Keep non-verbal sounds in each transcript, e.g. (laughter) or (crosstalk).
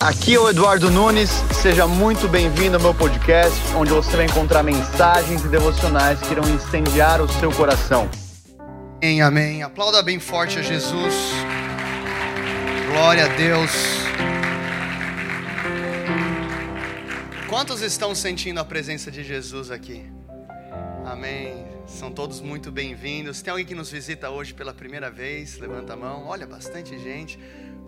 Aqui é o Eduardo Nunes, seja muito bem-vindo ao meu podcast, onde você vai encontrar mensagens e devocionais que irão incendiar o seu coração. Amém, amém. Aplauda bem forte a Jesus. Glória a Deus. Quantos estão sentindo a presença de Jesus aqui? Amém. São todos muito bem-vindos. Tem alguém que nos visita hoje pela primeira vez? Levanta a mão. Olha, bastante gente.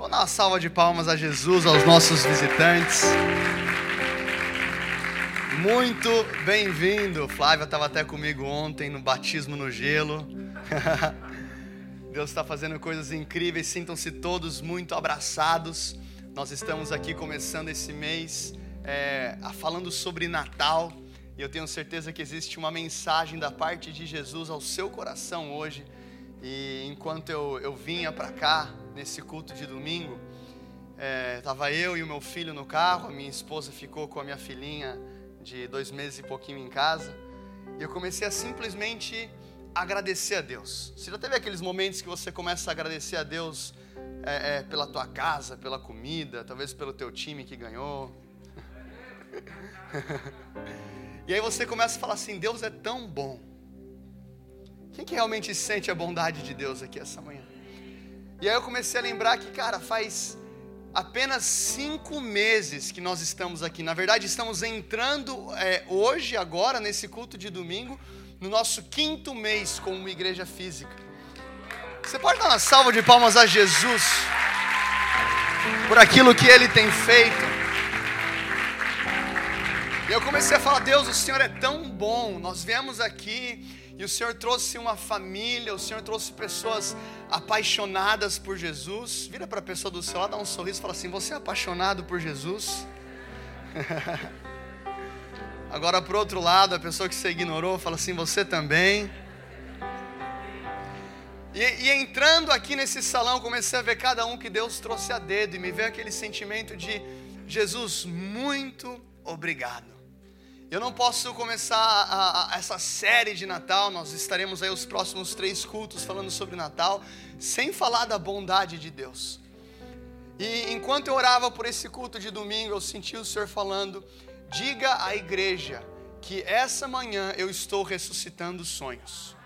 Vamos dar uma salva de palmas a Jesus, aos nossos visitantes. Muito bem-vindo. Flávia estava até comigo ontem no batismo no gelo. (laughs) Deus está fazendo coisas incríveis. Sintam-se todos muito abraçados. Nós estamos aqui começando esse mês é, falando sobre Natal. E eu tenho certeza que existe uma mensagem da parte de Jesus ao seu coração hoje. E enquanto eu, eu vinha para cá, nesse culto de domingo, é, eu e o meu filho no carro, a minha esposa ficou com a minha filhinha de dois meses e pouquinho em casa, e eu comecei a simplesmente agradecer a Deus. Você já teve aqueles momentos que você começa a agradecer a Deus é, é, pela tua casa, pela comida, talvez pelo teu time que ganhou? (laughs) e aí você começa a falar assim: Deus é tão bom. Quem que realmente sente a bondade de Deus aqui essa manhã? E aí eu comecei a lembrar que, cara, faz apenas cinco meses que nós estamos aqui. Na verdade, estamos entrando é, hoje, agora, nesse culto de domingo, no nosso quinto mês como igreja física. Você pode dar uma salva de palmas a Jesus por aquilo que Ele tem feito. E eu comecei a falar, Deus, o Senhor é tão bom. Nós viemos aqui e o Senhor trouxe uma família, o Senhor trouxe pessoas apaixonadas por Jesus. Vira para a pessoa do seu lado, dá um sorriso e fala assim: Você é apaixonado por Jesus? (laughs) Agora, o outro lado, a pessoa que você ignorou fala assim: Você também. E, e, entrando aqui nesse salão, comecei a ver cada um que Deus trouxe a dedo, e me veio aquele sentimento de: Jesus, muito obrigado. Eu não posso começar a, a, essa série de Natal, nós estaremos aí os próximos três cultos falando sobre Natal, sem falar da bondade de Deus. E enquanto eu orava por esse culto de domingo, eu senti o Senhor falando: diga à igreja que essa manhã eu estou ressuscitando sonhos.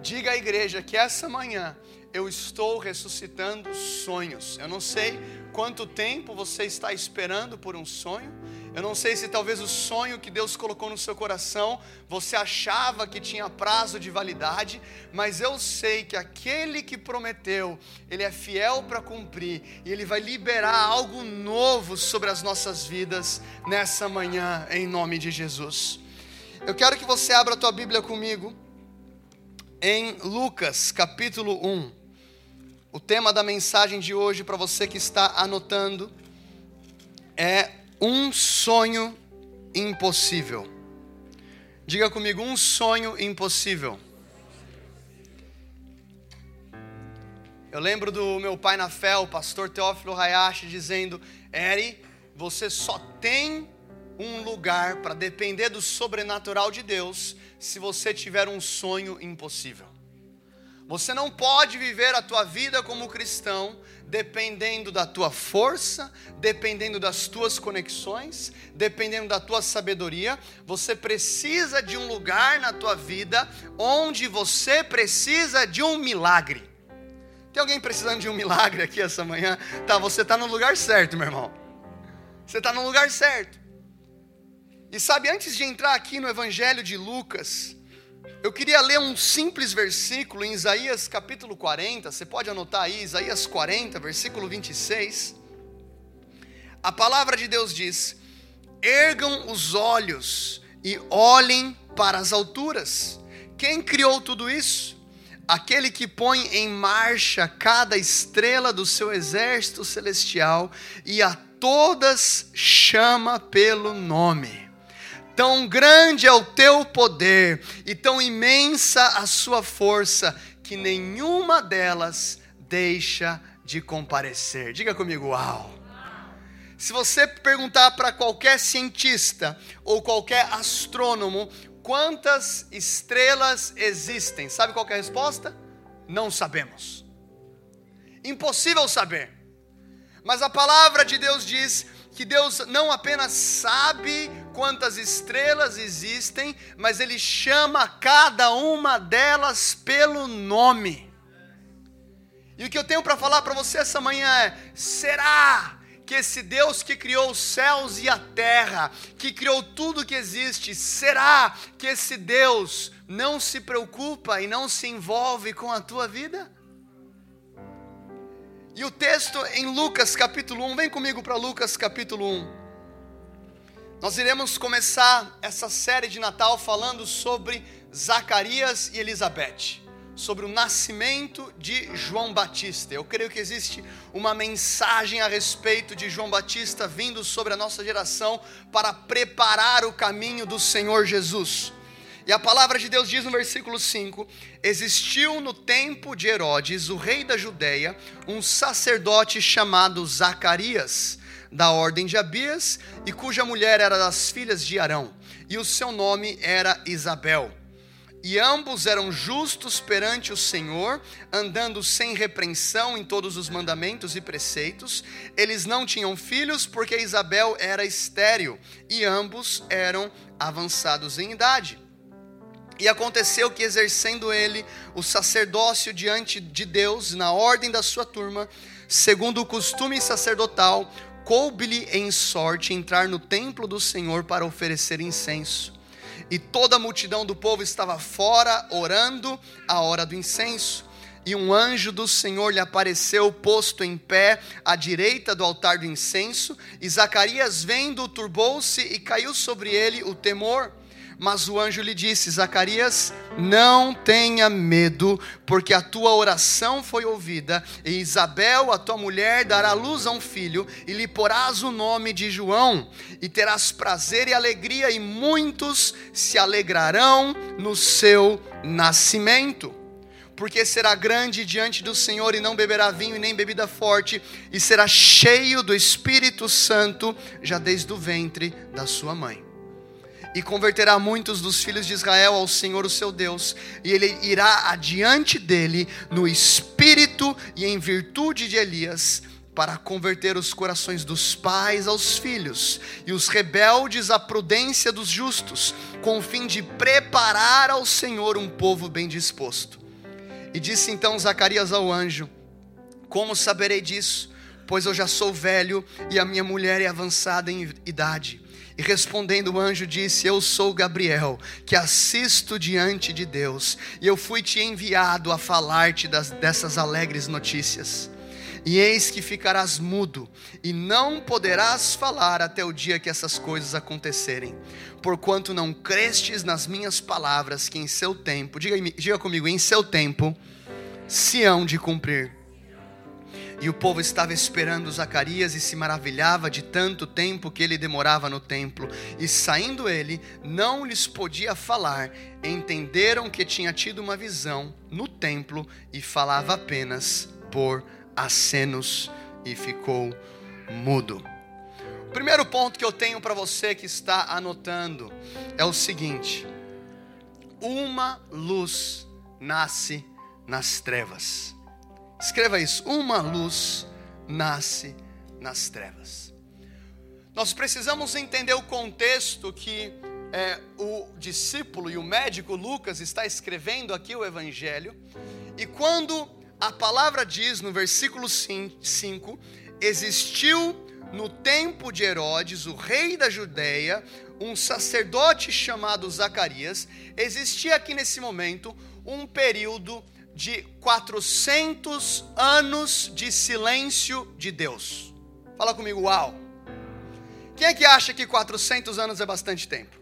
Diga à igreja que essa manhã eu estou ressuscitando sonhos. Eu não sei quanto tempo você está esperando por um sonho. Eu não sei se talvez o sonho que Deus colocou no seu coração você achava que tinha prazo de validade, mas eu sei que aquele que prometeu, ele é fiel para cumprir e ele vai liberar algo novo sobre as nossas vidas nessa manhã, em nome de Jesus. Eu quero que você abra a tua Bíblia comigo em Lucas capítulo 1. O tema da mensagem de hoje, para você que está anotando, é um sonho impossível. Diga comigo, um sonho impossível. Eu lembro do meu pai na fé, o pastor Teófilo Hayashi, dizendo: Eri, você só tem um lugar para depender do sobrenatural de Deus se você tiver um sonho impossível. Você não pode viver a tua vida como cristão dependendo da tua força, dependendo das tuas conexões, dependendo da tua sabedoria. Você precisa de um lugar na tua vida onde você precisa de um milagre. Tem alguém precisando de um milagre aqui essa manhã? Tá, você está no lugar certo, meu irmão. Você está no lugar certo. E sabe, antes de entrar aqui no Evangelho de Lucas, eu queria ler um simples versículo em Isaías capítulo 40, você pode anotar aí, Isaías 40, versículo 26. A palavra de Deus diz: Ergam os olhos e olhem para as alturas. Quem criou tudo isso? Aquele que põe em marcha cada estrela do seu exército celestial e a todas chama pelo nome. Tão grande é o teu poder e tão imensa a sua força, que nenhuma delas deixa de comparecer. Diga comigo, uau! Se você perguntar para qualquer cientista ou qualquer astrônomo quantas estrelas existem, sabe qual é a resposta? Não sabemos. Impossível saber. Mas a palavra de Deus diz que Deus não apenas sabe quantas estrelas existem, mas Ele chama cada uma delas pelo nome. E o que eu tenho para falar para você essa manhã é: será que esse Deus que criou os céus e a terra, que criou tudo que existe, será que esse Deus não se preocupa e não se envolve com a tua vida? E o texto em Lucas capítulo 1, vem comigo para Lucas capítulo 1. Nós iremos começar essa série de Natal falando sobre Zacarias e Elizabeth sobre o nascimento de João Batista. Eu creio que existe uma mensagem a respeito de João Batista vindo sobre a nossa geração para preparar o caminho do Senhor Jesus. E a palavra de Deus diz no versículo 5: Existiu no tempo de Herodes, o rei da Judéia, um sacerdote chamado Zacarias, da ordem de Abias, e cuja mulher era das filhas de Arão, e o seu nome era Isabel e ambos eram justos perante o Senhor, andando sem repreensão em todos os mandamentos e preceitos. Eles não tinham filhos, porque Isabel era estéril, e ambos eram avançados em idade. E aconteceu que, exercendo ele o sacerdócio diante de Deus, na ordem da sua turma, segundo o costume sacerdotal, coube-lhe em sorte entrar no templo do Senhor para oferecer incenso e toda a multidão do povo estava fora, orando a hora do incenso. E um anjo do Senhor lhe apareceu, posto em pé, à direita do altar do incenso. E Zacarias, vendo, turbou-se e caiu sobre ele o temor. Mas o anjo lhe disse: Zacarias, não tenha medo, porque a tua oração foi ouvida, e Isabel, a tua mulher, dará luz a um filho, e lhe porás o nome de João, e terás prazer e alegria, e muitos se alegrarão no seu nascimento. Porque será grande diante do Senhor, e não beberá vinho e nem bebida forte, e será cheio do Espírito Santo, já desde o ventre da sua mãe e converterá muitos dos filhos de Israel ao Senhor, o seu Deus, e ele irá adiante dele no espírito e em virtude de Elias, para converter os corações dos pais aos filhos e os rebeldes à prudência dos justos, com o fim de preparar ao Senhor um povo bem disposto. E disse então Zacarias ao anjo: Como saberei disso? Pois eu já sou velho e a minha mulher é avançada em idade. E respondendo o anjo disse: Eu sou Gabriel, que assisto diante de Deus, e eu fui te enviado a falar-te dessas alegres notícias. E eis que ficarás mudo, e não poderás falar até o dia que essas coisas acontecerem, porquanto não crestes nas minhas palavras, que em seu tempo, diga, diga comigo, em seu tempo, se hão de cumprir. E o povo estava esperando Zacarias e se maravilhava de tanto tempo que ele demorava no templo. E saindo ele, não lhes podia falar. Entenderam que tinha tido uma visão no templo e falava apenas por acenos e ficou mudo. O primeiro ponto que eu tenho para você que está anotando é o seguinte: uma luz nasce nas trevas. Escreva isso: uma luz nasce nas trevas. Nós precisamos entender o contexto que é, o discípulo e o médico Lucas está escrevendo aqui o Evangelho, e quando a palavra diz no versículo 5: existiu no tempo de Herodes, o rei da Judéia, um sacerdote chamado Zacarias, existia aqui nesse momento um período de 400 anos de silêncio de Deus. Fala comigo, uau. Quem é que acha que 400 anos é bastante tempo?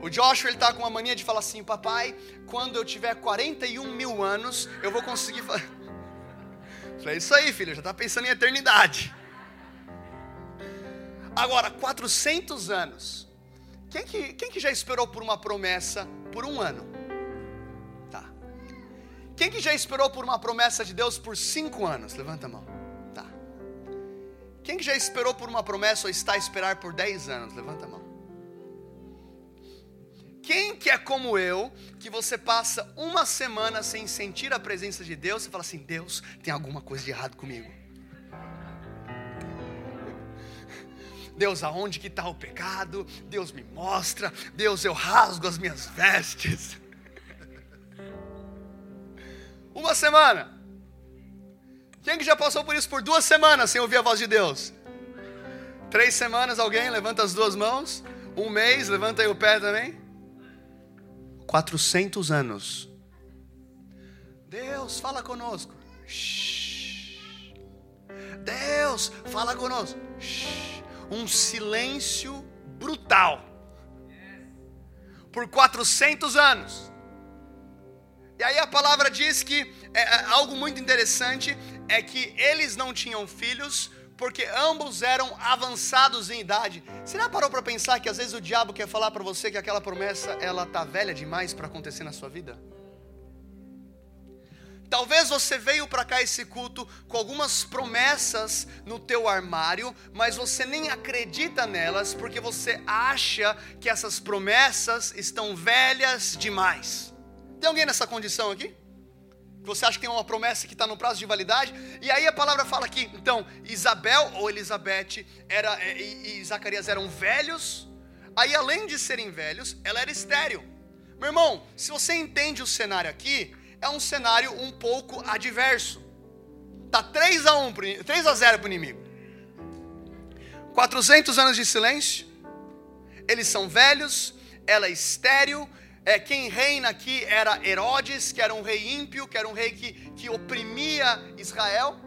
O Joshua ele está com uma mania de falar assim, papai, quando eu tiver 41 mil anos, eu vou conseguir. (laughs) Falei, isso aí, filho, já está pensando em eternidade. Agora, 400 anos. Quem que, quem que já esperou por uma promessa por um ano? Quem que já esperou por uma promessa de Deus por cinco anos? Levanta a mão. Tá. Quem que já esperou por uma promessa ou está a esperar por dez anos? Levanta a mão. Quem que é como eu, que você passa uma semana sem sentir a presença de Deus e fala assim: Deus, tem alguma coisa de errado comigo? Deus, aonde que está o pecado? Deus me mostra. Deus, eu rasgo as minhas vestes. Uma semana. Quem que já passou por isso por duas semanas sem ouvir a voz de Deus? Três semanas, alguém? Levanta as duas mãos. Um mês, levanta aí o pé também. 400 anos. Deus, fala conosco. Deus, fala conosco. Um silêncio brutal. Por 400 anos. E aí a palavra diz que é, é, algo muito interessante é que eles não tinham filhos porque ambos eram avançados em idade. Você já parou para pensar que às vezes o diabo quer falar para você que aquela promessa ela tá velha demais para acontecer na sua vida? Talvez você veio para cá esse culto com algumas promessas no teu armário, mas você nem acredita nelas porque você acha que essas promessas estão velhas demais. Tem alguém nessa condição aqui? você acha que tem uma promessa que está no prazo de validade, e aí a palavra fala aqui, então, Isabel ou Elizabeth era, é, e, e Zacarias eram velhos, aí além de serem velhos, ela era estéril. Meu irmão, se você entende o cenário aqui, é um cenário um pouco adverso. Tá 3 a 1, 3 a 0 para o inimigo. 400 anos de silêncio. Eles são velhos, ela é estéril, é, quem reina aqui era Herodes, que era um rei ímpio, que era um rei que, que oprimia Israel.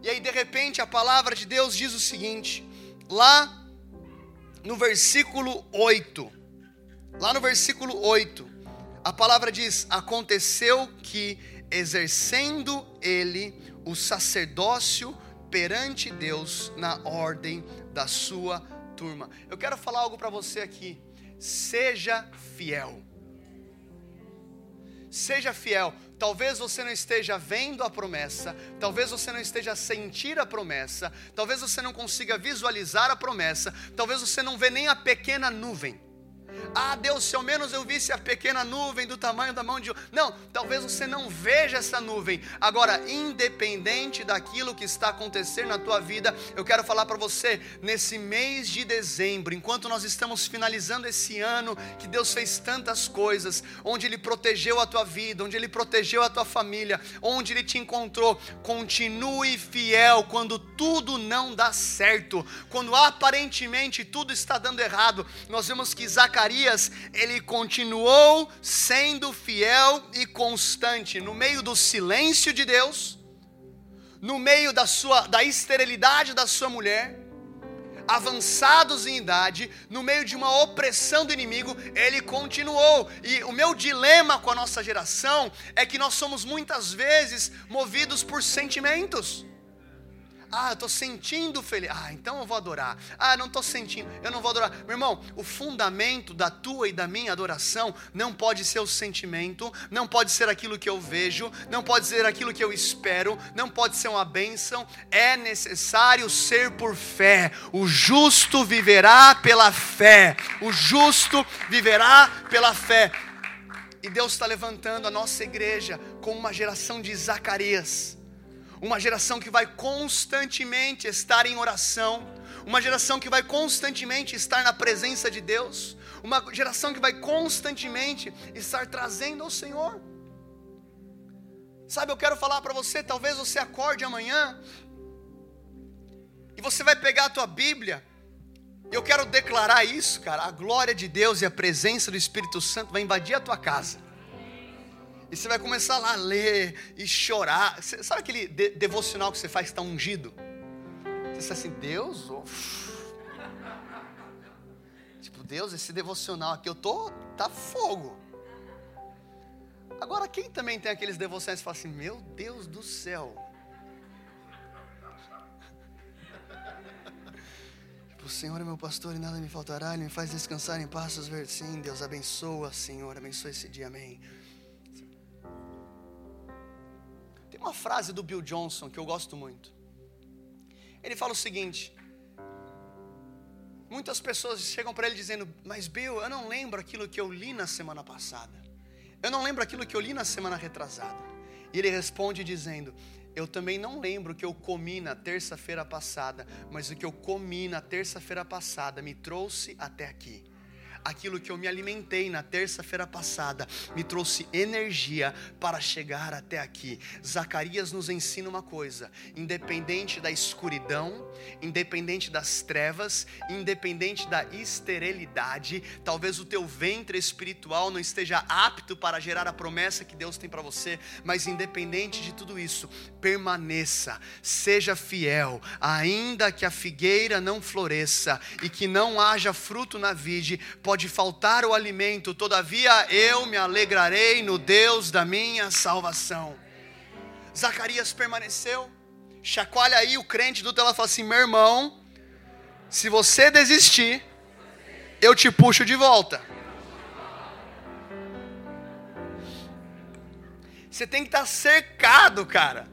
E aí, de repente, a palavra de Deus diz o seguinte, lá no versículo 8, lá no versículo 8, a palavra diz: Aconteceu que, exercendo ele o sacerdócio perante Deus na ordem da sua turma. Eu quero falar algo para você aqui. Seja fiel. Seja fiel. Talvez você não esteja vendo a promessa, talvez você não esteja a sentir a promessa, talvez você não consiga visualizar a promessa, talvez você não vê nem a pequena nuvem. Ah, Deus, se ao menos eu visse a pequena nuvem do tamanho da mão de. Não, talvez você não veja essa nuvem. Agora, independente daquilo que está acontecendo na tua vida, eu quero falar para você, nesse mês de dezembro, enquanto nós estamos finalizando esse ano, que Deus fez tantas coisas, onde Ele protegeu a tua vida, onde Ele protegeu a tua família, onde Ele te encontrou, continue fiel quando tudo não dá certo, quando aparentemente tudo está dando errado. Nós vemos que Zacarias Zacarias, ele continuou sendo fiel e constante no meio do silêncio de Deus, no meio da sua da esterilidade da sua mulher, avançados em idade, no meio de uma opressão do inimigo, ele continuou. E o meu dilema com a nossa geração é que nós somos muitas vezes movidos por sentimentos. Ah, eu estou sentindo feliz. Ah, então eu vou adorar. Ah, não estou sentindo, eu não vou adorar. Meu irmão, o fundamento da tua e da minha adoração não pode ser o sentimento, não pode ser aquilo que eu vejo, não pode ser aquilo que eu espero, não pode ser uma bênção. É necessário ser por fé. O justo viverá pela fé. O justo viverá pela fé. E Deus está levantando a nossa igreja como uma geração de Zacarias uma geração que vai constantemente estar em oração, uma geração que vai constantemente estar na presença de Deus, uma geração que vai constantemente estar trazendo ao Senhor. Sabe, eu quero falar para você, talvez você acorde amanhã e você vai pegar a tua Bíblia. Eu quero declarar isso, cara, a glória de Deus e a presença do Espírito Santo vai invadir a tua casa. E você vai começar lá a ler e chorar. Sabe aquele de devocional que você faz que está ungido? Você está assim, Deus, oh. (laughs) tipo, Deus, esse devocional aqui eu tô, tá fogo. Agora, quem também tem aqueles devocionais que fala assim, meu Deus do céu. (laughs) Tipo, o Senhor é meu pastor e nada me faltará, Ele me faz descansar em passos verdes. Sim, Deus abençoa, Senhor, abençoa esse dia, amém. Tem uma frase do Bill Johnson que eu gosto muito. Ele fala o seguinte: Muitas pessoas chegam para ele dizendo, mas Bill, eu não lembro aquilo que eu li na semana passada. Eu não lembro aquilo que eu li na semana retrasada. E ele responde dizendo: eu também não lembro o que eu comi na terça-feira passada, mas o que eu comi na terça-feira passada me trouxe até aqui aquilo que eu me alimentei na terça-feira passada me trouxe energia para chegar até aqui. Zacarias nos ensina uma coisa: independente da escuridão, independente das trevas, independente da esterilidade, talvez o teu ventre espiritual não esteja apto para gerar a promessa que Deus tem para você, mas independente de tudo isso, permaneça, seja fiel, ainda que a figueira não floresça e que não haja fruto na vide, pode faltar o alimento, todavia eu me alegrarei no Deus da minha salvação. Zacarias permaneceu. Chacoalha aí o crente do tela e fala assim: meu irmão, se você desistir, eu te puxo de volta. Você tem que estar cercado, cara.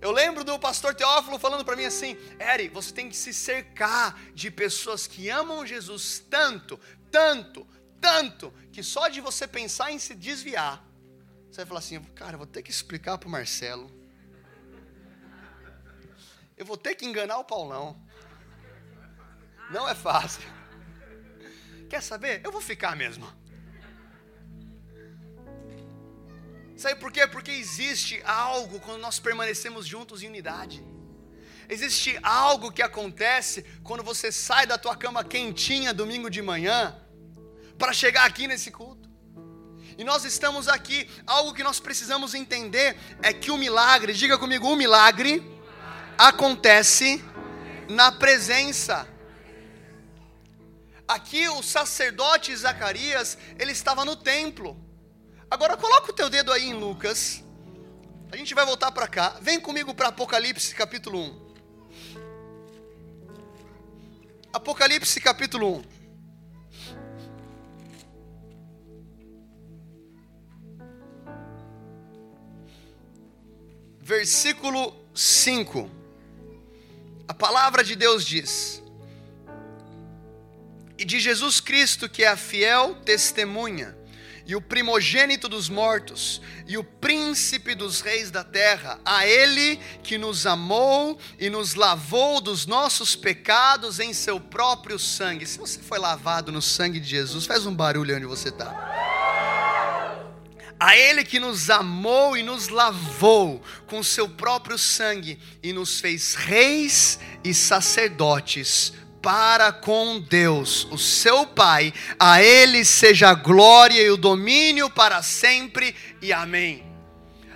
Eu lembro do pastor Teófilo falando para mim assim: Eri, você tem que se cercar de pessoas que amam Jesus tanto, tanto, tanto, que só de você pensar em se desviar, você vai falar assim: cara, eu vou ter que explicar para o Marcelo. Eu vou ter que enganar o Paulão. Não é fácil. Quer saber? Eu vou ficar mesmo. Sabe por quê? Porque existe algo quando nós permanecemos juntos em unidade. Existe algo que acontece quando você sai da tua cama quentinha domingo de manhã para chegar aqui nesse culto. E nós estamos aqui, algo que nós precisamos entender é que o milagre, diga comigo, o milagre acontece na presença. Aqui o sacerdote Zacarias, ele estava no templo. Agora coloca o teu dedo aí em Lucas. A gente vai voltar para cá. Vem comigo para Apocalipse capítulo 1. Apocalipse capítulo 1. Versículo 5. A palavra de Deus diz: E de Jesus Cristo, que é a fiel testemunha, e o primogênito dos mortos, e o príncipe dos reis da terra, a Ele que nos amou e nos lavou dos nossos pecados em seu próprio sangue. Se você foi lavado no sangue de Jesus, faz um barulho onde você está. A Ele que nos amou e nos lavou com seu próprio sangue e nos fez reis e sacerdotes para com Deus, o seu Pai, a Ele seja a glória e o domínio para sempre, e amém.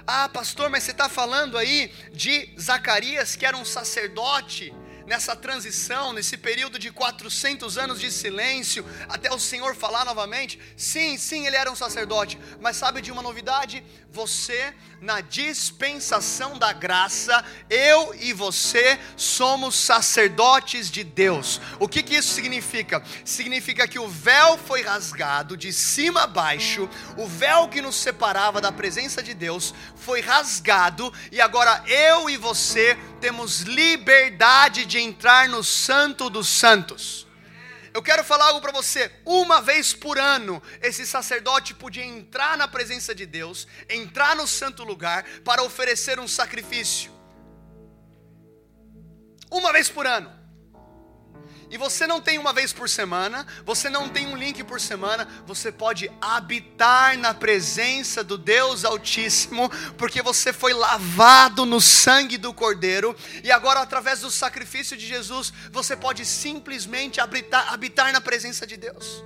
Ah, pastor, mas você está falando aí de Zacarias, que era um sacerdote, nessa transição, nesse período de 400 anos de silêncio, até o Senhor falar novamente? Sim, sim, ele era um sacerdote, mas sabe de uma novidade? Você, na dispensação da graça, eu e você somos sacerdotes de Deus. O que, que isso significa? Significa que o véu foi rasgado de cima a baixo, o véu que nos separava da presença de Deus foi rasgado, e agora eu e você temos liberdade de entrar no Santo dos Santos. Eu quero falar algo para você. Uma vez por ano, esse sacerdote podia entrar na presença de Deus, entrar no santo lugar para oferecer um sacrifício. Uma vez por ano. E você não tem uma vez por semana, você não tem um link por semana, você pode habitar na presença do Deus Altíssimo, porque você foi lavado no sangue do Cordeiro, e agora, através do sacrifício de Jesus, você pode simplesmente habitar, habitar na presença de Deus.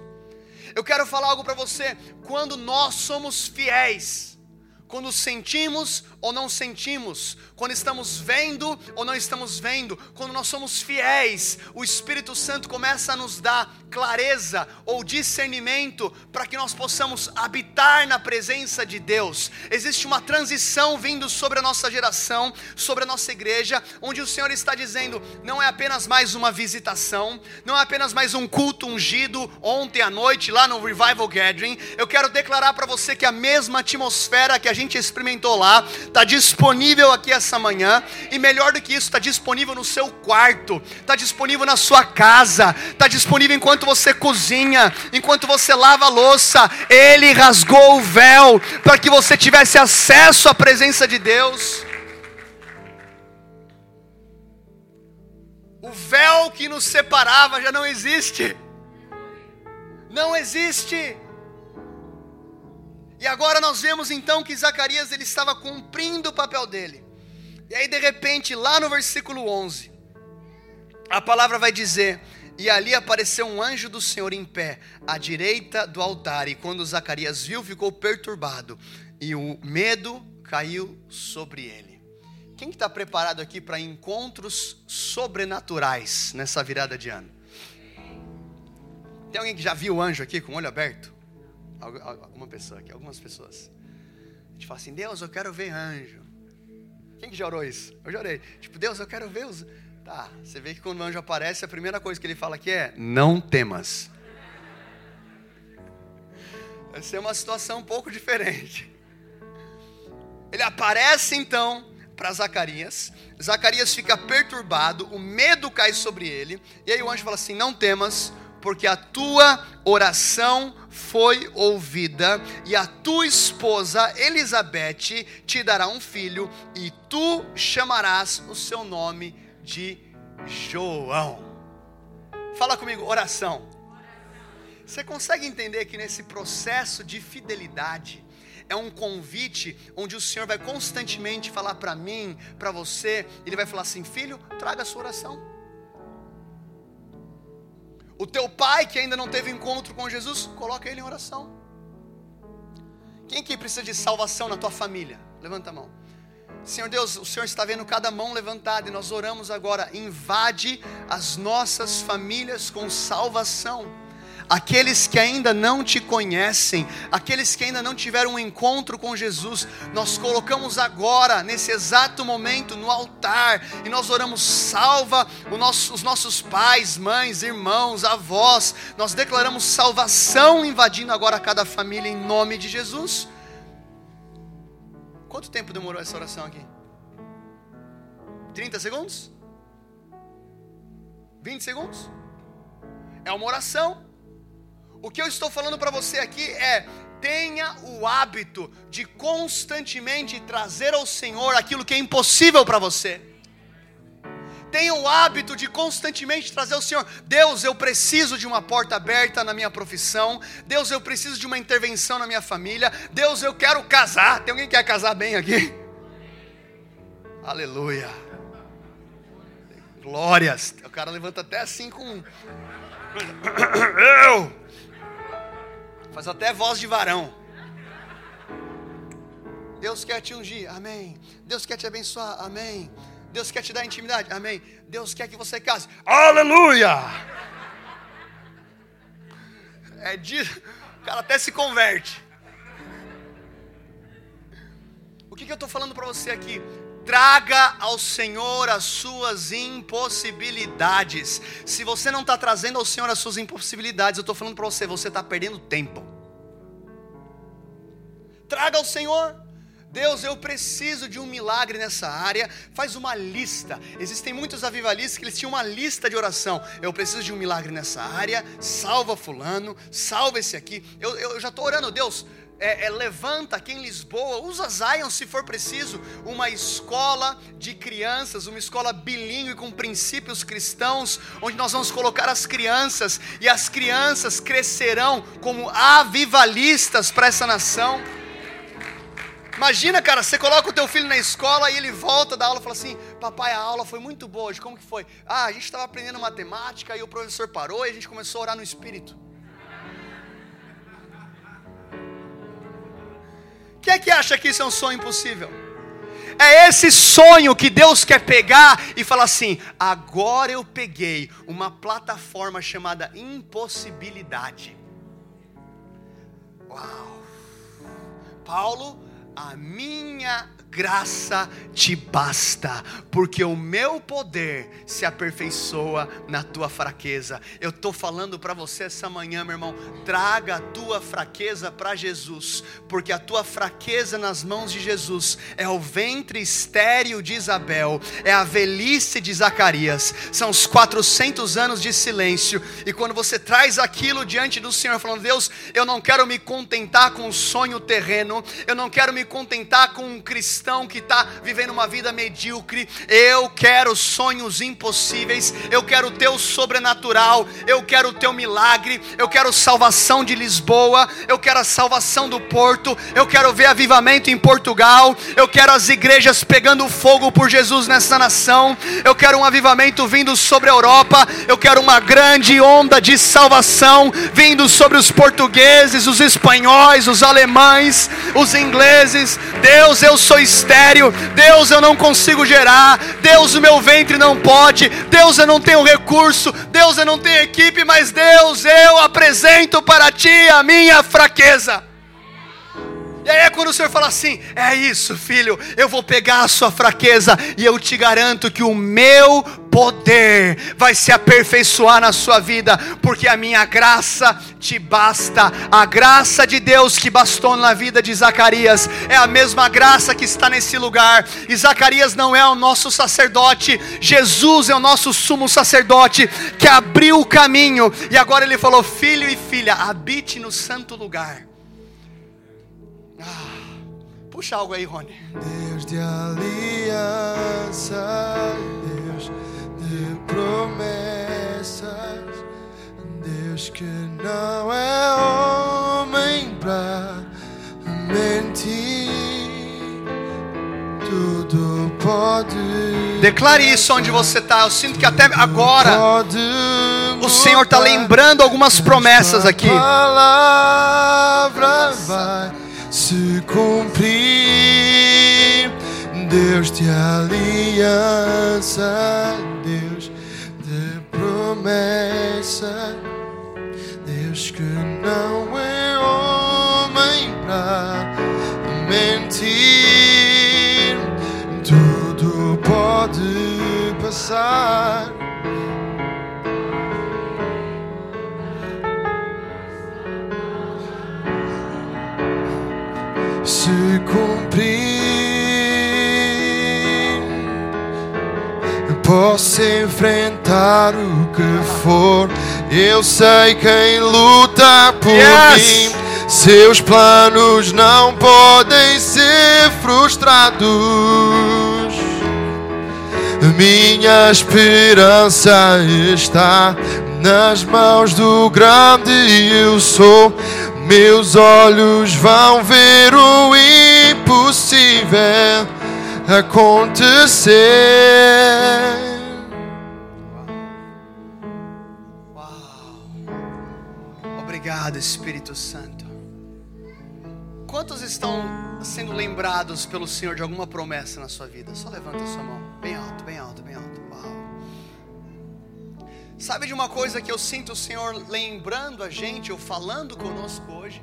Eu quero falar algo para você, quando nós somos fiéis, quando sentimos ou não sentimos, quando estamos vendo ou não estamos vendo, quando nós somos fiéis, o Espírito Santo começa a nos dar clareza ou discernimento para que nós possamos habitar na presença de Deus. Existe uma transição vindo sobre a nossa geração, sobre a nossa igreja, onde o Senhor está dizendo: não é apenas mais uma visitação, não é apenas mais um culto ungido ontem à noite lá no Revival Gathering. Eu quero declarar para você que a mesma atmosfera que a gente experimentou lá, está disponível aqui essa manhã, e melhor do que isso, está disponível no seu quarto, está disponível na sua casa, está disponível enquanto você cozinha, enquanto você lava a louça. Ele rasgou o véu para que você tivesse acesso à presença de Deus. O véu que nos separava já não existe. Não existe. E agora nós vemos então que Zacarias ele estava cumprindo o papel dele. E aí de repente, lá no versículo 11, a palavra vai dizer: E ali apareceu um anjo do Senhor em pé, à direita do altar. E quando Zacarias viu, ficou perturbado, e o medo caiu sobre ele. Quem está preparado aqui para encontros sobrenaturais nessa virada de ano? Tem alguém que já viu o anjo aqui com o olho aberto? Alguma pessoa aqui, algumas pessoas. A gente fala assim: Deus, eu quero ver anjo. Quem que já orou isso? Eu já orei. Tipo, Deus, eu quero ver os. Tá, você vê que quando o anjo aparece, a primeira coisa que ele fala aqui é: Não temas. Vai ser uma situação um pouco diferente. Ele aparece então para Zacarias. Zacarias fica perturbado, o medo cai sobre ele. E aí o anjo fala assim: Não temas, porque a tua oração foi ouvida, e a tua esposa Elizabeth te dará um filho, e tu chamarás o seu nome de João. Fala comigo, oração. Você consegue entender que nesse processo de fidelidade, é um convite onde o Senhor vai constantemente falar para mim, para você, Ele vai falar assim: filho, traga a sua oração. O teu pai que ainda não teve encontro com Jesus, coloca ele em oração. Quem que precisa de salvação na tua família? Levanta a mão. Senhor Deus, o Senhor está vendo cada mão levantada e nós oramos agora. Invade as nossas famílias com salvação aqueles que ainda não te conhecem, aqueles que ainda não tiveram um encontro com Jesus, nós colocamos agora, nesse exato momento, no altar, e nós oramos, salva nosso, os nossos pais, mães, irmãos, avós, nós declaramos salvação invadindo agora cada família em nome de Jesus. Quanto tempo demorou essa oração aqui? 30 segundos? 20 segundos? É uma oração. O que eu estou falando para você aqui é: tenha o hábito de constantemente trazer ao Senhor aquilo que é impossível para você. Tenha o hábito de constantemente trazer ao Senhor: Deus, eu preciso de uma porta aberta na minha profissão. Deus, eu preciso de uma intervenção na minha família. Deus, eu quero casar. Tem alguém que quer casar bem aqui? Aleluia. Glórias. O cara levanta até assim com. (coughs) Eu. Faz até voz de varão. Deus quer te ungir, amém. Deus quer te abençoar, amém. Deus quer te dar intimidade, amém. Deus quer que você case, aleluia. É de, o cara até se converte. O que, que eu estou falando para você aqui? Traga ao Senhor as suas impossibilidades. Se você não está trazendo ao Senhor as suas impossibilidades, eu estou falando para você, você está perdendo tempo. Traga ao Senhor. Deus, eu preciso de um milagre nessa área. Faz uma lista. Existem muitos avivalistas que eles tinham uma lista de oração. Eu preciso de um milagre nessa área. Salva fulano, salva esse aqui. Eu, eu já estou orando, Deus é, é, levanta aqui em Lisboa, usa Zion se for preciso, uma escola de crianças, uma escola bilíngue com princípios cristãos, onde nós vamos colocar as crianças e as crianças crescerão como avivalistas para essa nação. Imagina, cara, você coloca o teu filho na escola e ele volta da aula e fala assim: Papai, a aula foi muito boa hoje, como que foi? Ah, a gente estava aprendendo matemática e o professor parou e a gente começou a orar no espírito. Quem é que acha que isso é um sonho impossível? É esse sonho que Deus quer pegar e falar assim: agora eu peguei uma plataforma chamada impossibilidade. Uau! Paulo, a minha graça te basta, porque o meu poder se aperfeiçoa na tua fraqueza. Eu estou falando para você essa manhã, meu irmão, traga a tua fraqueza para Jesus, porque a tua fraqueza nas mãos de Jesus é o ventre estéril de Isabel, é a velhice de Zacarias, são os 400 anos de silêncio, e quando você traz aquilo diante do Senhor, falando, Deus, eu não quero me contentar com um sonho terreno, eu não quero me contentar com um cristão cristão que está vivendo uma vida medíocre. Eu quero sonhos impossíveis. Eu quero o teu sobrenatural. Eu quero o teu milagre. Eu quero salvação de Lisboa. Eu quero a salvação do Porto. Eu quero ver avivamento em Portugal. Eu quero as igrejas pegando fogo por Jesus nessa nação. Eu quero um avivamento vindo sobre a Europa. Eu quero uma grande onda de salvação vindo sobre os portugueses, os espanhóis, os alemães, os ingleses. Deus, eu sou estéreo. Deus, eu não consigo gerar. Deus, o meu ventre não pode. Deus, eu não tenho recurso. Deus, eu não tenho equipe, mas Deus, eu apresento para ti a minha fraqueza. E aí é quando o Senhor fala assim: é isso, filho, eu vou pegar a sua fraqueza e eu te garanto que o meu poder vai se aperfeiçoar na sua vida, porque a minha graça te basta. A graça de Deus que bastou na vida de Zacarias é a mesma graça que está nesse lugar. E Zacarias não é o nosso sacerdote, Jesus é o nosso sumo sacerdote que abriu o caminho. E agora ele falou: Filho e filha, habite no santo lugar. Puxa algo aí, Rony. Deus de aliança, Deus de promessas, Deus que não é homem para mentir, tudo pode. Declare isso onde você está. Eu sinto que até agora o Senhor está lembrando algumas promessas aqui. palavra vai se cumprir. Deus de aliança, Deus de promessa, Deus que não é homem para mentir, tudo pode passar. Se cumprir. Posso enfrentar o que for, eu sei quem luta por Yes! mim. Seus planos não podem ser frustrados. Minha esperança está nas mãos do grande eu sou. Meus olhos vão ver o impossível acontecer. Obrigado, Espírito Santo. Quantos estão sendo lembrados pelo Senhor de alguma promessa na sua vida? Só levanta a sua mão. Bem alto, bem alto, bem alto. Sabe de uma coisa que eu sinto o Senhor lembrando a gente, ou falando conosco hoje?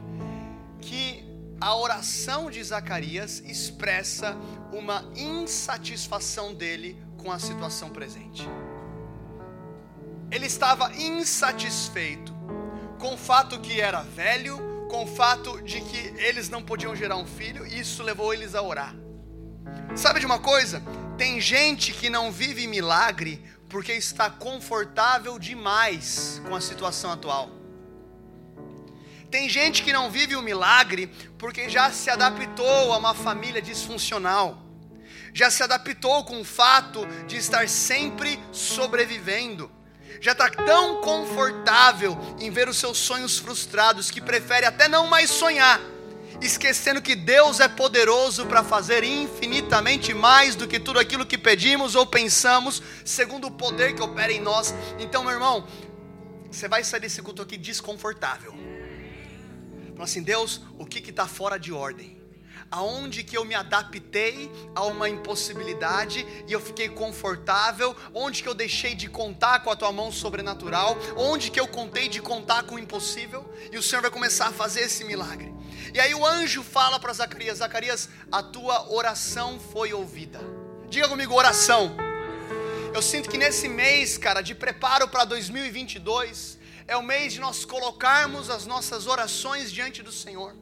Que a oração de Zacarias expressa uma insatisfação dele com a situação presente. Ele estava insatisfeito com o fato que era velho, com o fato de que eles não podiam gerar um filho, e isso levou eles a orar. Sabe de uma coisa? Tem gente que não vive milagre porque está confortável demais com a situação atual. Tem gente que não vive o milagre porque já se adaptou a uma família disfuncional, já se adaptou com o fato de estar sempre sobrevivendo já está tão confortável em ver os seus sonhos frustrados que prefere até não mais sonhar, esquecendo que Deus é poderoso para fazer infinitamente mais do que tudo aquilo que pedimos ou pensamos, segundo o poder que opera em nós. Então, meu irmão, você vai sair desse culto aqui desconfortável. Fala assim, Deus, o que está fora de ordem? aonde que eu me adaptei a uma impossibilidade e eu fiquei confortável, onde que eu deixei de contar com a tua mão sobrenatural, onde que eu contei de contar com o impossível, e o Senhor vai começar a fazer esse milagre. E aí o anjo fala para Zacarias: Zacarias, a tua oração foi ouvida. Diga comigo, oração. Eu sinto que nesse mês, cara, de preparo para 2022, é o mês de nós colocarmos as nossas orações diante do Senhor.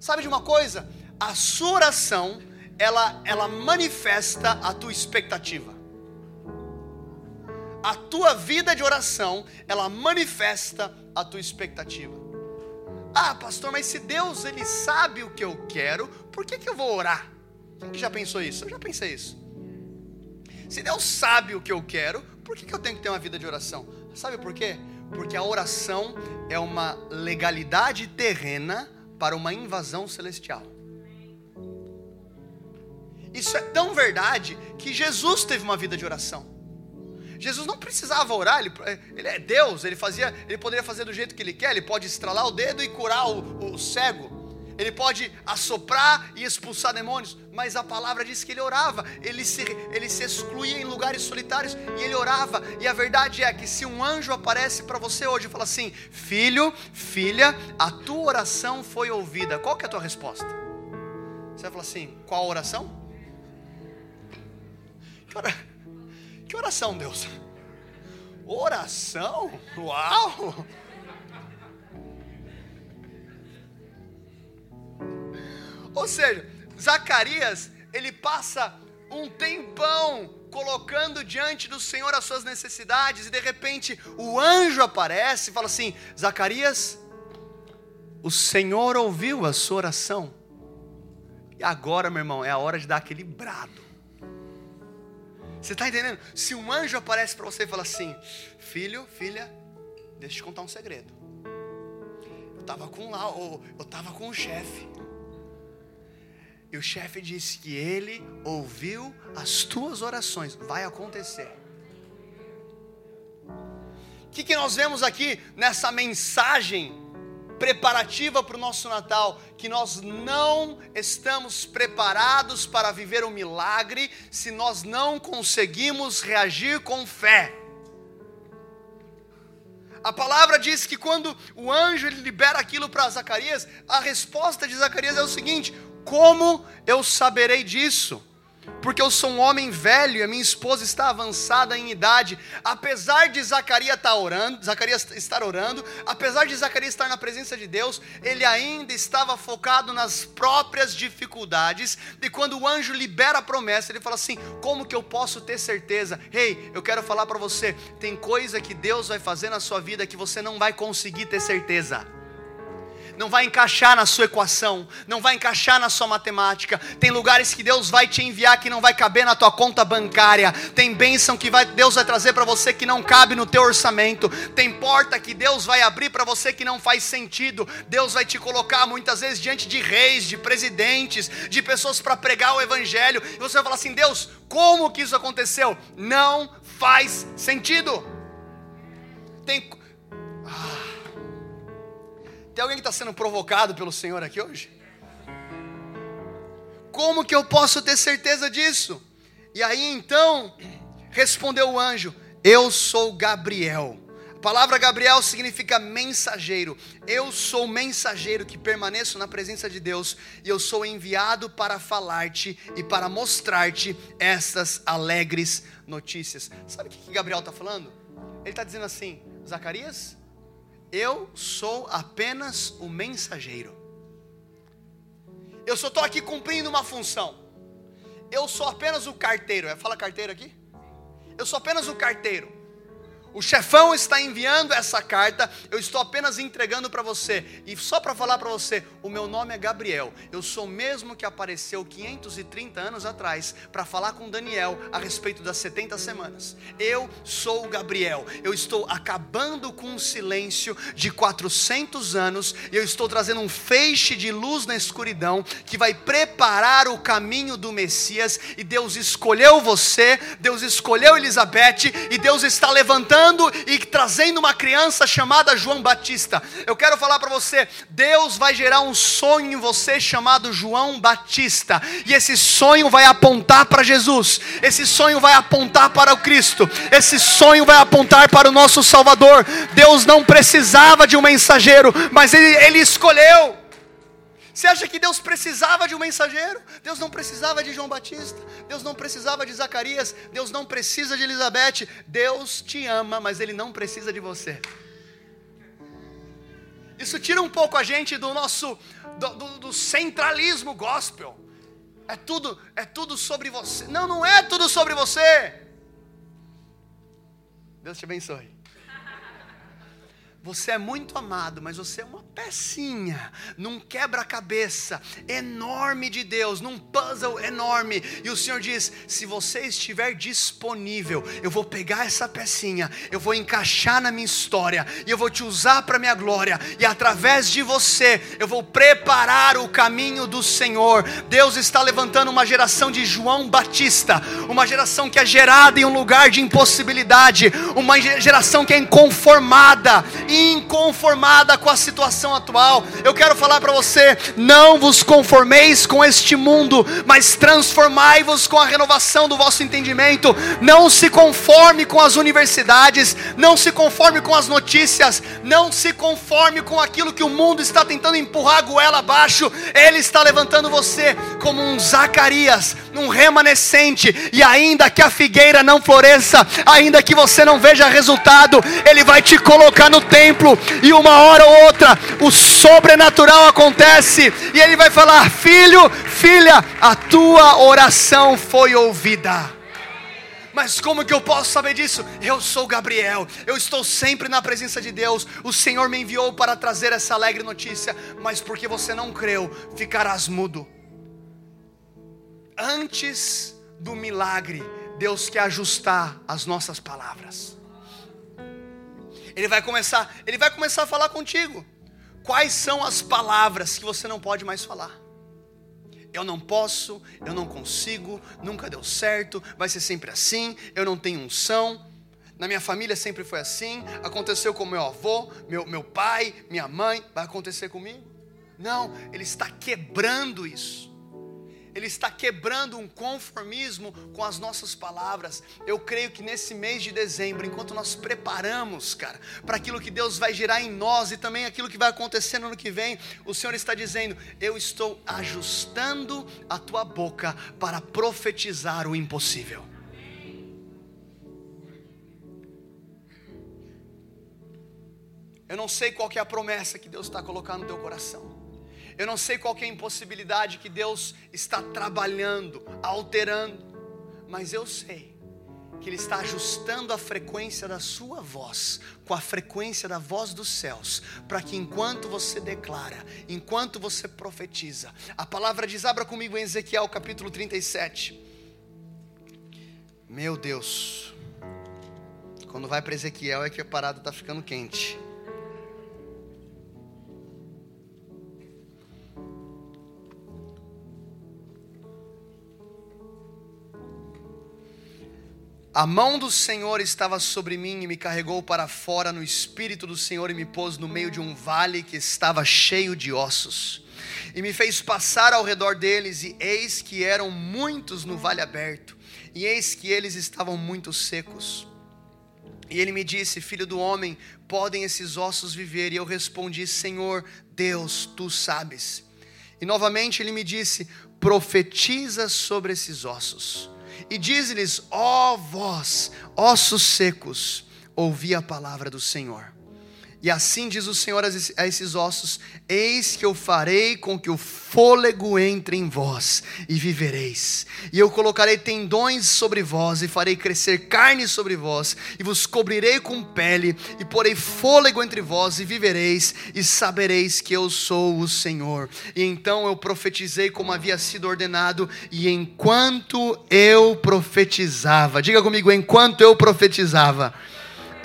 Sabe de uma coisa? A sua oração, ela, ela manifesta a tua expectativa. A tua vida de oração, ela manifesta a tua expectativa. Ah, pastor, mas se Deus ele sabe o que eu quero, por que, que eu vou orar? Quem que já pensou isso? Eu já pensei isso. Se Deus sabe o que eu quero, por que, que eu tenho que ter uma vida de oração? Sabe por quê? Porque a oração é uma legalidade terrena para uma invasão celestial. Isso é tão verdade que Jesus teve uma vida de oração. Jesus não precisava orar, ele, ele, é Deus, ele fazia, ele poderia fazer do jeito que ele quer, ele pode estralar o dedo e curar o, o cego ele pode assoprar e expulsar demônios, mas a palavra diz que ele orava, ele se, ele se excluía em lugares solitários e ele orava. E a verdade é que se um anjo aparece para você hoje e fala assim: Filho, filha, a tua oração foi ouvida, qual que é a tua resposta? Você vai falar assim: Qual oração? Ora, que oração, Deus? Oração? Uau! Ou seja, Zacarias, ele passa um tempão colocando diante do Senhor as suas necessidades, e de repente o anjo aparece e fala assim: Zacarias, o Senhor ouviu a sua oração, e agora, meu irmão, é a hora de dar aquele brado. Você está entendendo? Se um anjo aparece para você e fala assim: Filho, filha, deixa eu te contar um segredo. Eu estava com lá, eu estava com o chefe. E o chefe disse que ele ouviu as tuas orações. Vai acontecer. O que, que nós vemos aqui nessa mensagem preparativa para o nosso Natal? Que nós não estamos preparados para viver o um milagre se nós não conseguimos reagir com fé. A palavra diz que quando o anjo libera aquilo para Zacarias, a resposta de Zacarias é o seguinte: como eu saberei disso? Porque eu sou um homem velho e a minha esposa está avançada em idade. Apesar de Zacarias estar orando, Zacarias estar orando, apesar de Zacarias estar na presença de Deus, ele ainda estava focado nas próprias dificuldades. E quando o anjo libera a promessa, ele fala assim: "Como que eu posso ter certeza? Ei, hey, eu quero falar para você, tem coisa que Deus vai fazer na sua vida que você não vai conseguir ter certeza não vai encaixar na sua equação, não vai encaixar na sua matemática. Tem lugares que Deus vai te enviar que não vai caber na tua conta bancária. Tem bênção que vai, Deus vai trazer para você que não cabe no teu orçamento. Tem porta que Deus vai abrir para você que não faz sentido. Deus vai te colocar muitas vezes diante de reis, de presidentes, de pessoas para pregar o evangelho. E você vai falar assim: Deus, como que isso aconteceu? Não faz sentido. Tem. Ah. Tem alguém que está sendo provocado pelo Senhor aqui hoje? Como que eu posso ter certeza disso? E aí então, respondeu o anjo: Eu sou Gabriel. A palavra Gabriel significa mensageiro. Eu sou mensageiro que permaneço na presença de Deus e eu sou enviado para falar-te e para mostrar-te estas alegres notícias. Sabe o que Gabriel está falando? Ele está dizendo assim: Zacarias, eu sou apenas o mensageiro. Eu só estou aqui cumprindo uma função. Eu sou apenas o carteiro. Fala carteiro aqui? Eu sou apenas o carteiro. O chefão está enviando essa carta, eu estou apenas entregando para você. E só para falar para você, o meu nome é Gabriel. Eu sou o mesmo que apareceu 530 anos atrás para falar com Daniel a respeito das 70 semanas. Eu sou o Gabriel. Eu estou acabando com um silêncio de 400 anos e eu estou trazendo um feixe de luz na escuridão que vai preparar o caminho do Messias. E Deus escolheu você, Deus escolheu Elizabeth e Deus está levantando e trazendo uma criança chamada João Batista. Eu quero falar para você: Deus vai gerar um sonho em você chamado João Batista, e esse sonho vai apontar para Jesus, esse sonho vai apontar para o Cristo, esse sonho vai apontar para o nosso Salvador. Deus não precisava de um mensageiro, mas Ele, ele escolheu. Você acha que Deus precisava de um mensageiro? Deus não precisava de João Batista. Deus não precisava de Zacarias. Deus não precisa de Elizabeth. Deus te ama, mas Ele não precisa de você. Isso tira um pouco a gente do nosso do, do, do centralismo gospel. É tudo, é tudo sobre você. Não, não é tudo sobre você. Deus te abençoe. Você é muito amado, mas você é uma pecinha num quebra-cabeça enorme de Deus, num puzzle enorme. E o Senhor diz: se você estiver disponível, eu vou pegar essa pecinha, eu vou encaixar na minha história e eu vou te usar para minha glória. E através de você, eu vou preparar o caminho do Senhor. Deus está levantando uma geração de João Batista, uma geração que é gerada em um lugar de impossibilidade, uma geração que é inconformada inconformada com a situação atual. Eu quero falar para você: não vos conformeis com este mundo, mas transformai-vos com a renovação do vosso entendimento. Não se conforme com as universidades, não se conforme com as notícias, não se conforme com aquilo que o mundo está tentando empurrar a goela abaixo. Ele está levantando você como um Zacarias, um remanescente, e ainda que a figueira não floresça, ainda que você não veja resultado, ele vai te colocar no tempo templo, e uma hora ou outra o sobrenatural acontece, e ele vai falar: Filho, filha, a tua oração foi ouvida. Mas como que eu posso saber disso? Eu sou Gabriel, eu estou sempre na presença de Deus. O Senhor me enviou para trazer essa alegre notícia, mas porque você não creu, ficarás mudo. Antes do milagre, Deus quer ajustar as nossas palavras. Ele vai começar, ele vai começar a falar contigo. Quais são as palavras que você não pode mais falar? Eu não posso, eu não consigo, nunca deu certo, vai ser sempre assim, eu não tenho unção. Na minha família sempre foi assim, aconteceu com meu avô, meu, meu pai, minha mãe, vai acontecer comigo? Não, ele está quebrando isso. Ele está quebrando um conformismo com as nossas palavras. Eu creio que nesse mês de dezembro, enquanto nós preparamos, cara, para aquilo que Deus vai gerar em nós e também aquilo que vai acontecer no ano que vem, o Senhor está dizendo: Eu estou ajustando a tua boca para profetizar o impossível. Eu não sei qual é a promessa que Deus está colocando no teu coração. Eu não sei qual é a impossibilidade que Deus está trabalhando, alterando, mas eu sei que Ele está ajustando a frequência da sua voz com a frequência da voz dos céus, para que enquanto você declara, enquanto você profetiza, a palavra diz: abra comigo em Ezequiel capítulo 37. Meu Deus, quando vai para Ezequiel é que a parada está ficando quente. A mão do Senhor estava sobre mim e me carregou para fora no espírito do Senhor e me pôs no meio de um vale que estava cheio de ossos. E me fez passar ao redor deles, e eis que eram muitos no vale aberto, e eis que eles estavam muito secos. E ele me disse: Filho do homem, podem esses ossos viver? E eu respondi: Senhor, Deus, tu sabes. E novamente ele me disse: Profetiza sobre esses ossos e diz-lhes: Ó vós, ossos secos, ouvi a palavra do Senhor. E assim diz o Senhor a esses ossos: Eis que eu farei com que o fôlego entre em vós, e vivereis. E eu colocarei tendões sobre vós, e farei crescer carne sobre vós, e vos cobrirei com pele, e porei fôlego entre vós, e vivereis, e sabereis que eu sou o Senhor. E então eu profetizei como havia sido ordenado, e enquanto eu profetizava, diga comigo, enquanto eu profetizava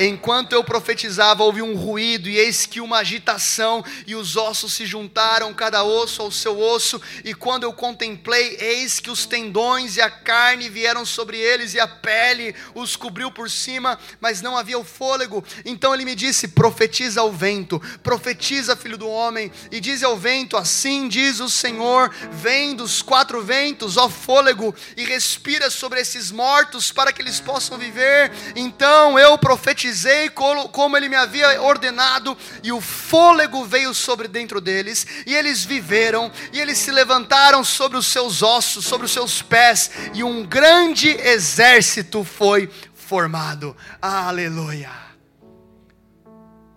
Enquanto eu profetizava, houve um ruído, e eis que uma agitação, e os ossos se juntaram, cada osso ao seu osso, e quando eu contemplei, eis que os tendões e a carne vieram sobre eles, e a pele os cobriu por cima, mas não havia o fôlego. Então ele me disse: profetiza ao vento, profetiza, filho do homem, e diz ao vento: assim diz o Senhor: vem dos quatro ventos, ó fôlego, e respira sobre esses mortos, para que eles possam viver. Então eu profetizei profetizei como ele me havia ordenado, e o fôlego veio sobre dentro deles, e eles viveram, e eles se levantaram sobre os seus ossos, sobre os seus pés, e um grande exército foi formado. Aleluia!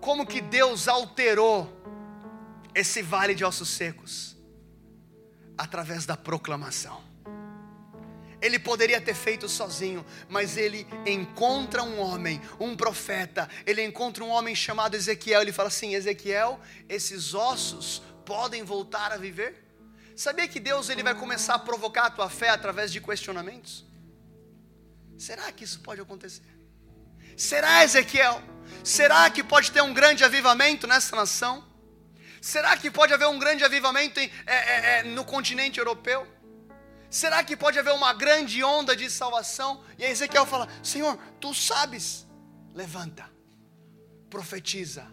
Como que Deus alterou esse vale de ossos secos? Através da proclamação. Ele poderia ter feito sozinho, mas ele encontra um homem, um profeta. Ele encontra um homem chamado Ezequiel. Ele fala assim: Ezequiel, esses ossos podem voltar a viver? Sabia que Deus ele vai começar a provocar a tua fé através de questionamentos? Será que isso pode acontecer? Será, Ezequiel? Será que pode ter um grande avivamento nessa nação? Será que pode haver um grande avivamento em, é, é, é, no continente europeu? Será que pode haver uma grande onda de salvação? E aí Ezequiel fala: Senhor, tu sabes, levanta, profetiza.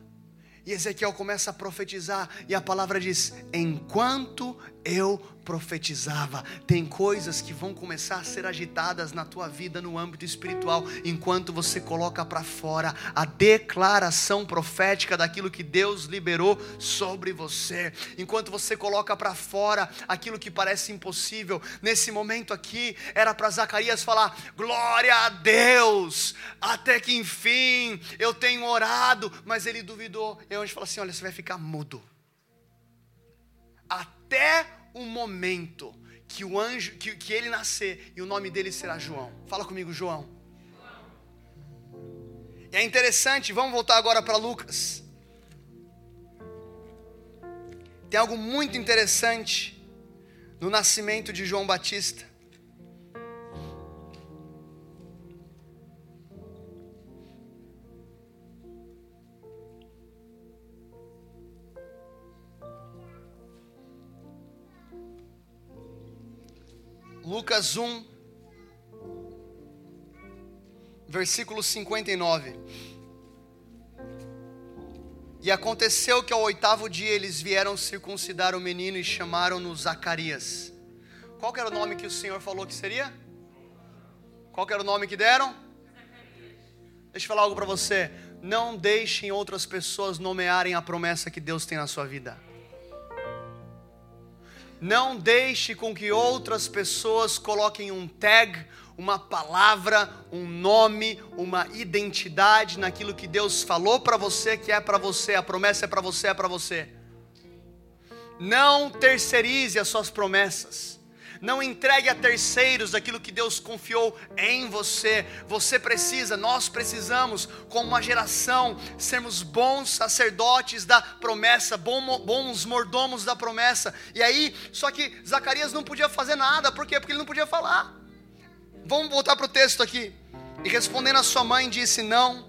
E Ezequiel começa a profetizar, e a palavra diz: Enquanto eu profetizava. Tem coisas que vão começar a ser agitadas na tua vida no âmbito espiritual, enquanto você coloca para fora a declaração profética daquilo que Deus liberou sobre você. Enquanto você coloca para fora aquilo que parece impossível. Nesse momento aqui, era para Zacarias falar: Glória a Deus, até que enfim eu tenho orado, mas ele duvidou. E gente fala assim: Olha, você vai ficar mudo. Até o momento que o anjo, que, que ele nascer e o nome dele será João. Fala comigo, João. E é interessante, vamos voltar agora para Lucas. Tem algo muito interessante no nascimento de João Batista. Lucas 1, versículo 59. E aconteceu que ao oitavo dia eles vieram circuncidar o menino e chamaram-no Zacarias. Qual era o nome que o Senhor falou que seria? Qual era o nome que deram? Deixa eu falar algo para você. Não deixem outras pessoas nomearem a promessa que Deus tem na sua vida. Não deixe com que outras pessoas coloquem um tag, uma palavra, um nome, uma identidade naquilo que Deus falou para você que é para você, a promessa é para você, é para você. Não terceirize as suas promessas. Não entregue a terceiros aquilo que Deus confiou em você. Você precisa, nós precisamos, como uma geração, sermos bons sacerdotes da promessa, bons mordomos da promessa. E aí, só que Zacarias não podia fazer nada, por quê? Porque ele não podia falar. Vamos voltar para o texto aqui. E respondendo a sua mãe, disse: Não,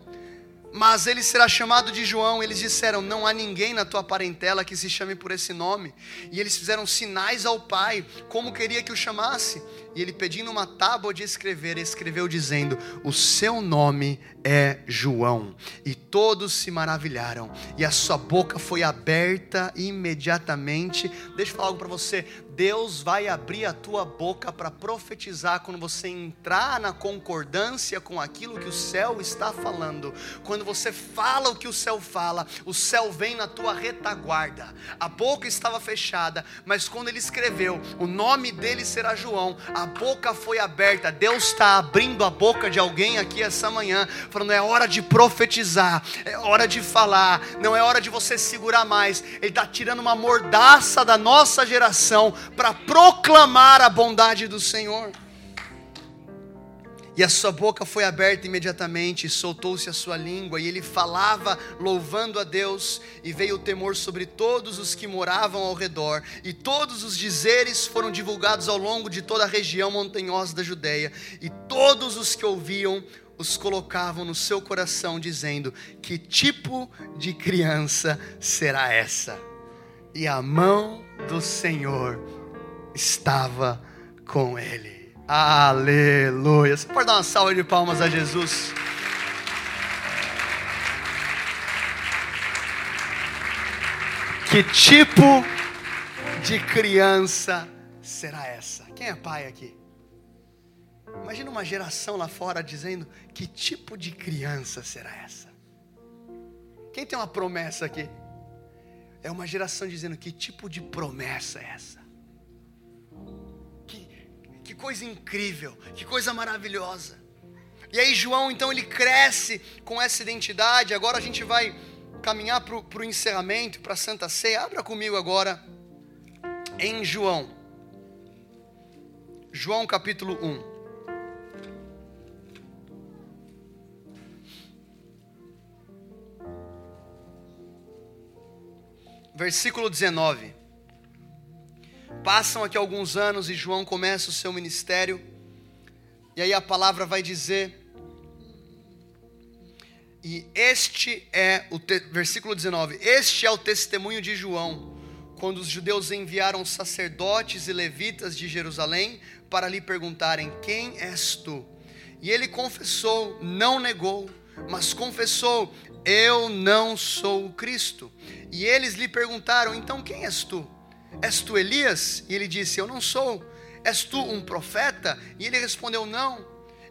mas ele será chamado de João. Eles disseram: Não há ninguém na tua parentela que se chame por esse nome. E eles fizeram sinais ao pai, como queria que o chamasse. E ele, pedindo uma tábua de escrever, escreveu dizendo: O seu nome é João. E todos se maravilharam. E a sua boca foi aberta imediatamente. Deixa eu falar algo para você. Deus vai abrir a tua boca para profetizar quando você entrar na concordância com aquilo que o céu está falando. Quando você fala o que o céu fala, o céu vem na tua retaguarda. A boca estava fechada, mas quando ele escreveu, o nome dele será João, a boca foi aberta. Deus está abrindo a boca de alguém aqui essa manhã, falando: é hora de profetizar, é hora de falar, não é hora de você segurar mais. Ele está tirando uma mordaça da nossa geração para proclamar a bondade do Senhor. E a sua boca foi aberta imediatamente, soltou-se a sua língua, e ele falava, louvando a Deus, e veio o temor sobre todos os que moravam ao redor, e todos os dizeres foram divulgados ao longo de toda a região montanhosa da Judéia, e todos os que ouviam os colocavam no seu coração, dizendo: Que tipo de criança será essa? E a mão do Senhor estava com ele. Aleluia. Você pode dar uma salva de palmas a Jesus? Que tipo de criança será essa? Quem é pai aqui? Imagina uma geração lá fora dizendo: Que tipo de criança será essa? Quem tem uma promessa aqui? É uma geração dizendo: Que tipo de promessa é essa? Que coisa incrível, que coisa maravilhosa. E aí, João, então, ele cresce com essa identidade. Agora a gente vai caminhar para o encerramento, para a Santa Ceia. Abra comigo agora em João. João capítulo 1. Versículo 19. Passam aqui alguns anos e João começa o seu ministério. E aí a palavra vai dizer. E este é o te, versículo 19. Este é o testemunho de João, quando os judeus enviaram sacerdotes e levitas de Jerusalém para lhe perguntarem: Quem és tu? E ele confessou, não negou, mas confessou: Eu não sou o Cristo. E eles lhe perguntaram: Então quem és tu? És tu Elias? E ele disse: Eu não sou. És tu um profeta? E ele respondeu: Não.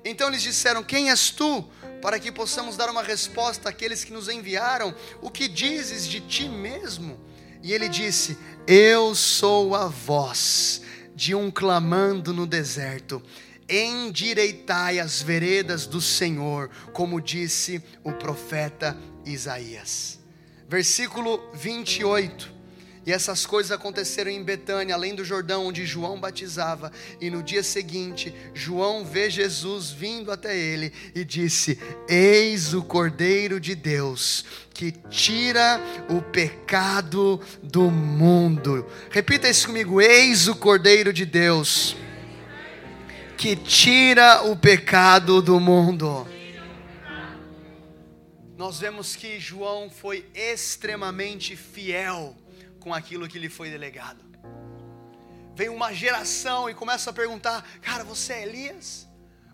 Então eles disseram: Quem és tu? Para que possamos dar uma resposta àqueles que nos enviaram: O que dizes de ti mesmo? E ele disse: Eu sou a voz de um clamando no deserto. Endireitai as veredas do Senhor, como disse o profeta Isaías. Versículo 28. E essas coisas aconteceram em Betânia, além do Jordão, onde João batizava. E no dia seguinte, João vê Jesus vindo até ele e disse: Eis o Cordeiro de Deus que tira o pecado do mundo. Repita isso comigo: Eis o Cordeiro de Deus que tira o pecado do mundo. Nós vemos que João foi extremamente fiel com aquilo que lhe foi delegado. Vem uma geração e começa a perguntar: Cara, você é Elias?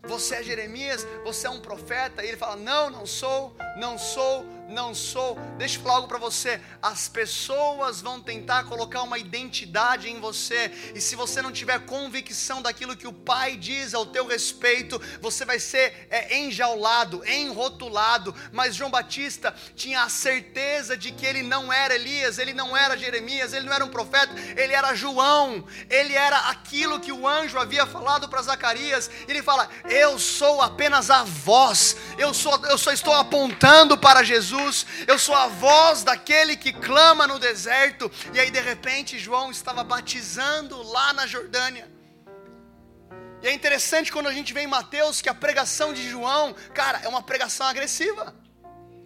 Você é Jeremias? Você é um profeta? E ele fala: Não, não sou, não sou, não sou. Deixa eu falar algo para você. As pessoas vão tentar colocar uma identidade em você, e se você não tiver convicção daquilo que o Pai diz ao teu respeito, você vai ser é, enjaulado, enrotulado. Mas João Batista tinha a certeza de que ele não era Elias, ele não era Jeremias, ele não era um profeta, ele era João, ele era aquilo que o anjo havia falado para Zacarias. Ele fala: Eu sou apenas a voz, eu, sou, eu só estou apontando para Jesus. Jesus, eu sou a voz daquele que clama no deserto. E aí de repente João estava batizando lá na Jordânia. E é interessante quando a gente vê em Mateus que a pregação de João, cara, é uma pregação agressiva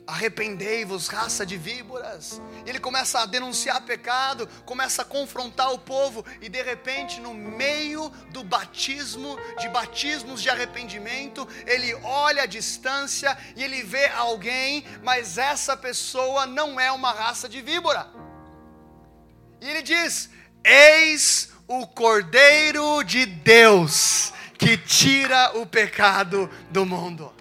arrependei-vos, raça de víboras. Ele começa a denunciar pecado, começa a confrontar o povo, e de repente, no meio do batismo, de batismos de arrependimento, ele olha a distância e ele vê alguém, mas essa pessoa não é uma raça de víbora. E ele diz: Eis o Cordeiro de Deus que tira o pecado do mundo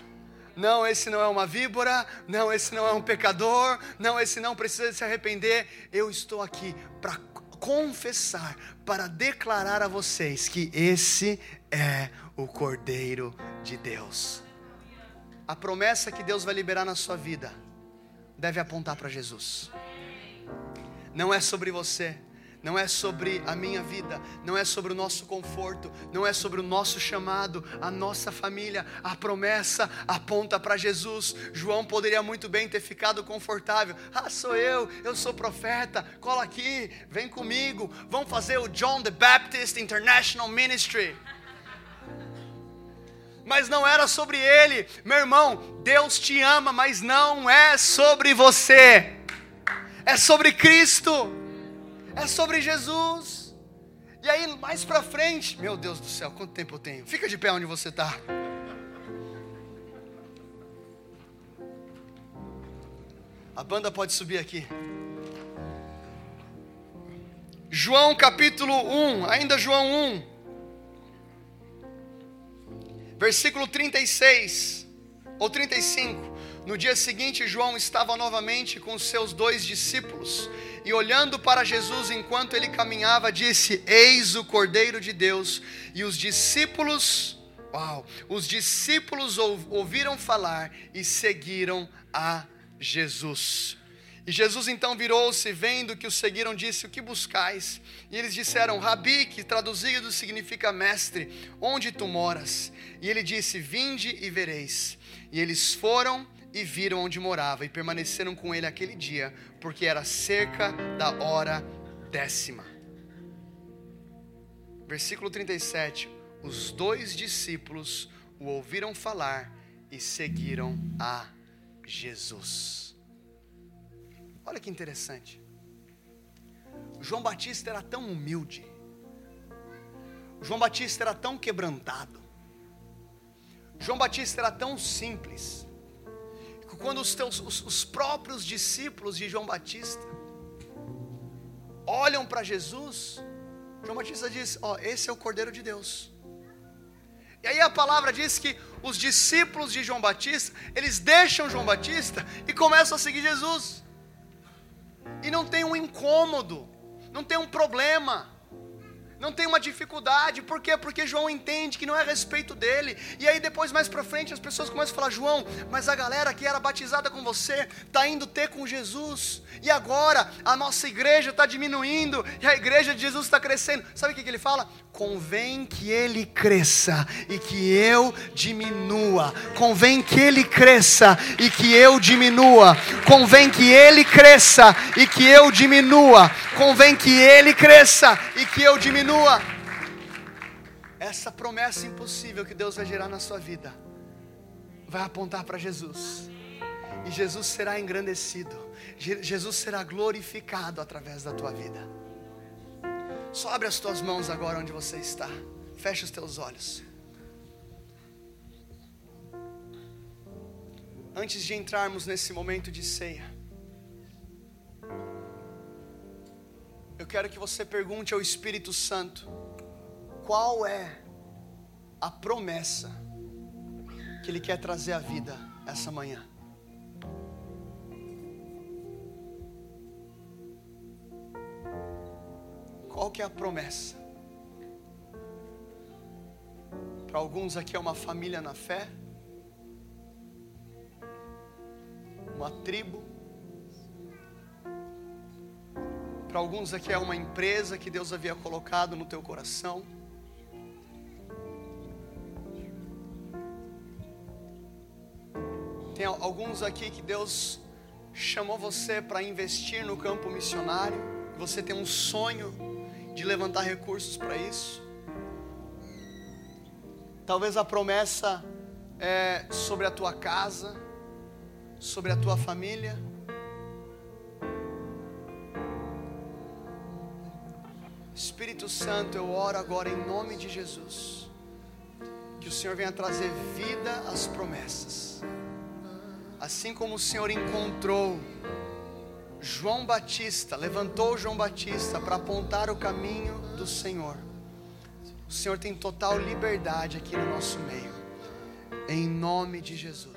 não, esse não é uma víbora, não, esse não é um pecador, não, esse não precisa se arrepender. Eu estou aqui para confessar, para declarar a vocês que esse é o Cordeiro de Deus. A promessa que Deus vai liberar na sua vida deve apontar para Jesus. Não é sobre você, não é sobre a minha vida, não é sobre o nosso conforto, não é sobre o nosso chamado, a nossa família. A promessa aponta para Jesus. João poderia muito bem ter ficado confortável. Ah, sou eu, eu sou profeta, cola aqui, vem comigo, vamos fazer o John the Baptist International Ministry. Mas não era sobre ele, meu irmão. Deus te ama, mas não é sobre você, é sobre Cristo é sobre Jesus. E aí, mais para frente, meu Deus do céu, quanto tempo eu tenho? Fica de pé onde você está. A banda pode subir aqui. João capítulo 1, ainda João 1, versículo 36 ou 35. No dia seguinte, João estava novamente com seus dois discípulos e olhando para Jesus enquanto ele caminhava, disse: Eis o Cordeiro de Deus. E os discípulos, uau, os discípulos ouviram falar e seguiram a Jesus. E Jesus então virou-se, vendo que os seguiram, disse: O que buscais? E eles disseram: Rabi, que traduzido significa mestre, onde tu moras? E ele disse: Vinde e vereis. E eles foram e viram onde morava e permaneceram com ele aquele dia, porque era cerca da hora décima. Versículo 37. Os dois discípulos o ouviram falar e seguiram a Jesus. Olha que interessante. João Batista era tão humilde. João Batista era tão quebrantado. João Batista era tão simples. Que quando os, teus, os, os próprios discípulos de João Batista olham para Jesus, João Batista diz: Ó, oh, esse é o Cordeiro de Deus. E aí a palavra diz que os discípulos de João Batista, eles deixam João Batista e começam a seguir Jesus. E não tem um incômodo, não tem um problema não tem uma dificuldade, por quê? Porque João entende que não é a respeito dele, e aí depois mais para frente as pessoas começam a falar: João, mas a galera que era batizada com você está indo ter com Jesus, e agora a nossa igreja está diminuindo, e a igreja de Jesus está crescendo. Sabe o que, que ele fala? Convém que ele cresça e que eu diminua. Convém que ele cresça e que eu diminua. Convém que ele cresça e que eu diminua. Convém que ele cresça e que eu diminua. Essa promessa impossível que Deus vai gerar na sua vida vai apontar para Jesus. E Jesus será engrandecido. Jesus será glorificado através da tua vida. Só abre as tuas mãos agora onde você está. Fecha os teus olhos. Antes de entrarmos nesse momento de ceia, eu quero que você pergunte ao Espírito Santo: qual é a promessa que Ele quer trazer à vida essa manhã? Qual que é a promessa? Para alguns aqui é uma família na fé, uma tribo. Para alguns aqui é uma empresa que Deus havia colocado no teu coração. Tem alguns aqui que Deus chamou você para investir no campo missionário. Você tem um sonho de levantar recursos para isso. Talvez a promessa é sobre a tua casa, sobre a tua família. Espírito Santo, eu oro agora em nome de Jesus. Que o Senhor venha trazer vida às promessas. Assim como o Senhor encontrou João Batista, levantou João Batista para apontar o caminho do Senhor. O Senhor tem total liberdade aqui no nosso meio, em nome de Jesus.